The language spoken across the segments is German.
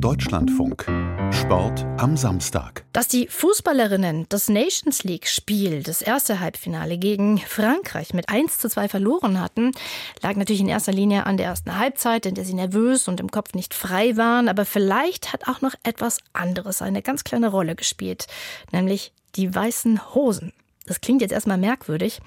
Deutschlandfunk. Sport am Samstag. Dass die Fußballerinnen das Nations League-Spiel, das erste Halbfinale gegen Frankreich mit 1 zu 2 verloren hatten, lag natürlich in erster Linie an der ersten Halbzeit, in der sie nervös und im Kopf nicht frei waren. Aber vielleicht hat auch noch etwas anderes eine ganz kleine Rolle gespielt, nämlich die weißen Hosen. Das klingt jetzt erstmal merkwürdig,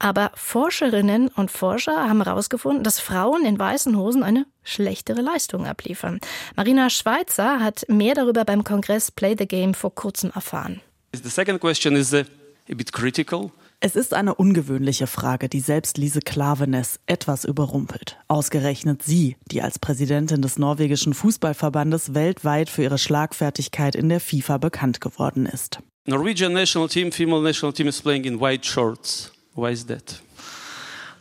aber Forscherinnen und Forscher haben herausgefunden, dass Frauen in weißen Hosen eine schlechtere Leistung abliefern. Marina Schweizer hat mehr darüber beim Kongress Play the Game vor kurzem erfahren. The second question is uh, a bit critical. Es ist eine ungewöhnliche Frage, die selbst Lise Klavenes etwas überrumpelt. Ausgerechnet sie, die als Präsidentin des norwegischen Fußballverbandes weltweit für ihre Schlagfertigkeit in der FIFA bekannt geworden ist. Norwegian national team, female national team is playing in white shorts. Why is that?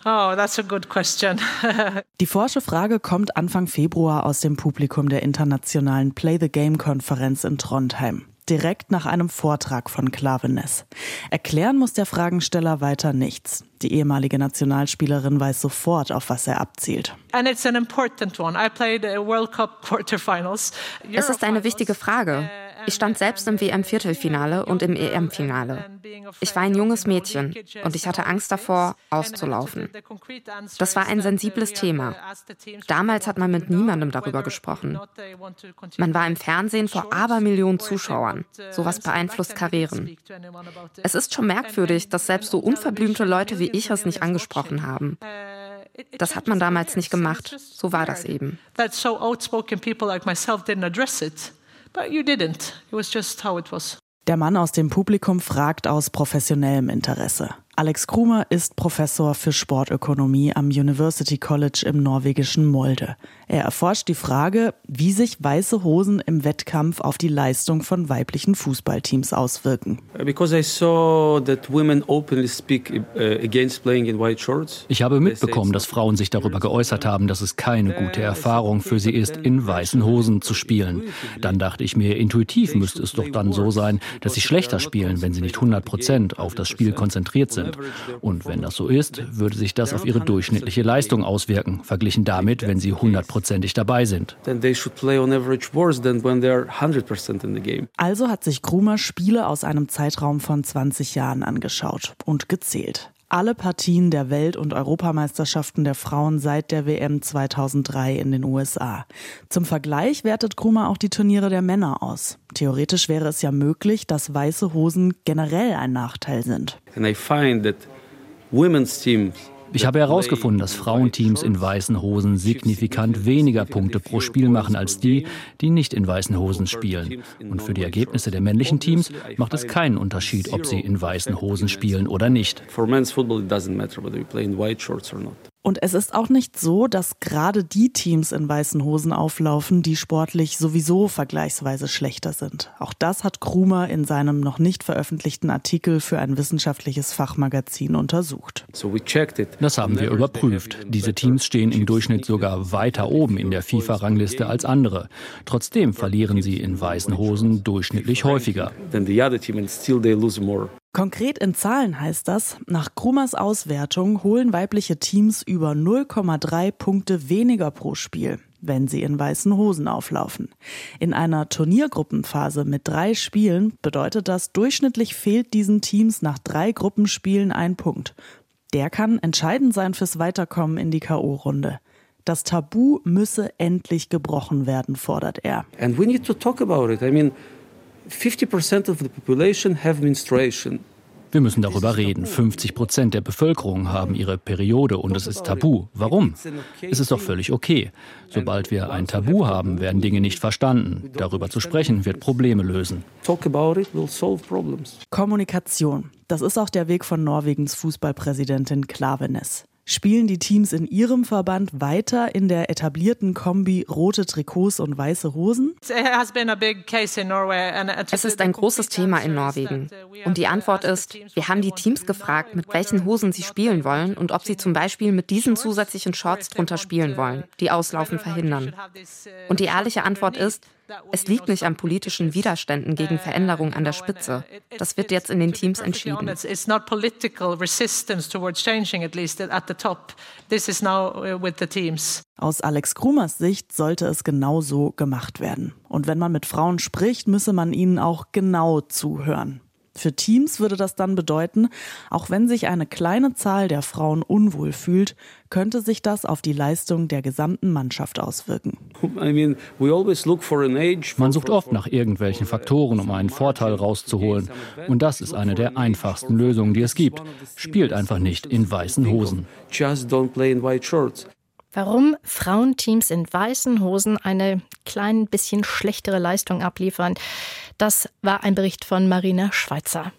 Oh, that's a good question. Die forsche Frage kommt Anfang Februar aus dem Publikum der internationalen Play the Game Konferenz in Trondheim direkt nach einem Vortrag von Klavenes. Erklären muss der Fragensteller weiter nichts. Die ehemalige Nationalspielerin weiß sofort, auf was er abzielt. Es ist eine wichtige Frage. Ich stand selbst im WM-Viertelfinale und im EM-Finale. Ich war ein junges Mädchen und ich hatte Angst davor, auszulaufen. Das war ein sensibles Thema. Damals hat man mit niemandem darüber gesprochen. Man war im Fernsehen vor Abermillionen Zuschauern. Sowas beeinflusst Karrieren. Es ist schon merkwürdig, dass selbst so unverblümte Leute wie ich es nicht angesprochen haben. Das hat man damals nicht gemacht. So war das eben. But you didn't. It was just how it was. Der Mann aus dem Publikum fragt aus professionellem Interesse. Alex Krumer ist Professor für Sportökonomie am University College im norwegischen Molde. Er erforscht die Frage, wie sich weiße Hosen im Wettkampf auf die Leistung von weiblichen Fußballteams auswirken. Uh, ich habe mitbekommen, dass Frauen sich darüber geäußert haben, dass es keine gute Erfahrung für sie ist, in weißen Hosen zu spielen. Dann dachte ich mir, intuitiv müsste es doch dann so sein, dass sie schlechter spielen, wenn sie nicht 100 Prozent auf das Spiel konzentriert sind sind. Und wenn das so ist, würde sich das auf ihre durchschnittliche Leistung auswirken, verglichen damit, wenn sie hundertprozentig dabei sind. Also hat sich Krumer Spiele aus einem Zeitraum von 20 Jahren angeschaut und gezählt alle Partien der Welt- und Europameisterschaften der Frauen seit der WM 2003 in den USA. Zum Vergleich wertet Krumer auch die Turniere der Männer aus. Theoretisch wäre es ja möglich, dass weiße Hosen generell ein Nachteil sind. And I find that women's teams ich habe herausgefunden, dass Frauenteams in weißen Hosen signifikant weniger Punkte pro Spiel machen als die, die nicht in weißen Hosen spielen. Und für die Ergebnisse der männlichen Teams macht es keinen Unterschied, ob sie in weißen Hosen spielen oder nicht. Und es ist auch nicht so, dass gerade die Teams in weißen Hosen auflaufen, die sportlich sowieso vergleichsweise schlechter sind. Auch das hat Krumer in seinem noch nicht veröffentlichten Artikel für ein wissenschaftliches Fachmagazin untersucht. Das haben wir überprüft. Diese Teams stehen im Durchschnitt sogar weiter oben in der FIFA-Rangliste als andere. Trotzdem verlieren sie in weißen Hosen durchschnittlich häufiger. Konkret in Zahlen heißt das, nach Krummers Auswertung holen weibliche Teams über 0,3 Punkte weniger pro Spiel, wenn sie in weißen Hosen auflaufen. In einer Turniergruppenphase mit drei Spielen bedeutet das, durchschnittlich fehlt diesen Teams nach drei Gruppenspielen ein Punkt. Der kann entscheidend sein fürs Weiterkommen in die K.O.-Runde. Das Tabu müsse endlich gebrochen werden, fordert er. And we need to talk about it. I mean, 50% of the population have menstruation. Wir müssen darüber reden. 50 Prozent der Bevölkerung haben ihre Periode und es ist tabu. Warum? Es ist doch völlig okay. Sobald wir ein Tabu haben, werden Dinge nicht verstanden. Darüber zu sprechen wird Probleme lösen. Kommunikation. Das ist auch der Weg von Norwegens Fußballpräsidentin Klavenes. Spielen die Teams in ihrem Verband weiter in der etablierten Kombi rote Trikots und weiße Hosen? Es ist ein großes Thema in Norwegen. Und die Antwort ist, wir haben die Teams gefragt, mit welchen Hosen sie spielen wollen und ob sie zum Beispiel mit diesen zusätzlichen Shorts drunter spielen wollen, die Auslaufen verhindern. Und die ehrliche Antwort ist, Es liegt nicht an politischen Widerständen gegen Veränderungen an der Spitze. Das wird jetzt in den Teams entschieden. Aus Alex Krumers Sicht sollte es genau so gemacht werden. Und wenn man mit Frauen spricht, müsse man ihnen auch genau zuhören. Für Teams würde das dann bedeuten, auch wenn sich eine kleine Zahl der Frauen unwohl fühlt, könnte sich das auf die Leistung der gesamten Mannschaft auswirken. Man sucht oft nach irgendwelchen Faktoren, um einen Vorteil rauszuholen. Und das ist eine der einfachsten Lösungen, die es gibt. Spielt einfach nicht in weißen Hosen. Warum Frauenteams in weißen Hosen eine klein bisschen schlechtere Leistung abliefern, das war ein Bericht von Marina Schweizer.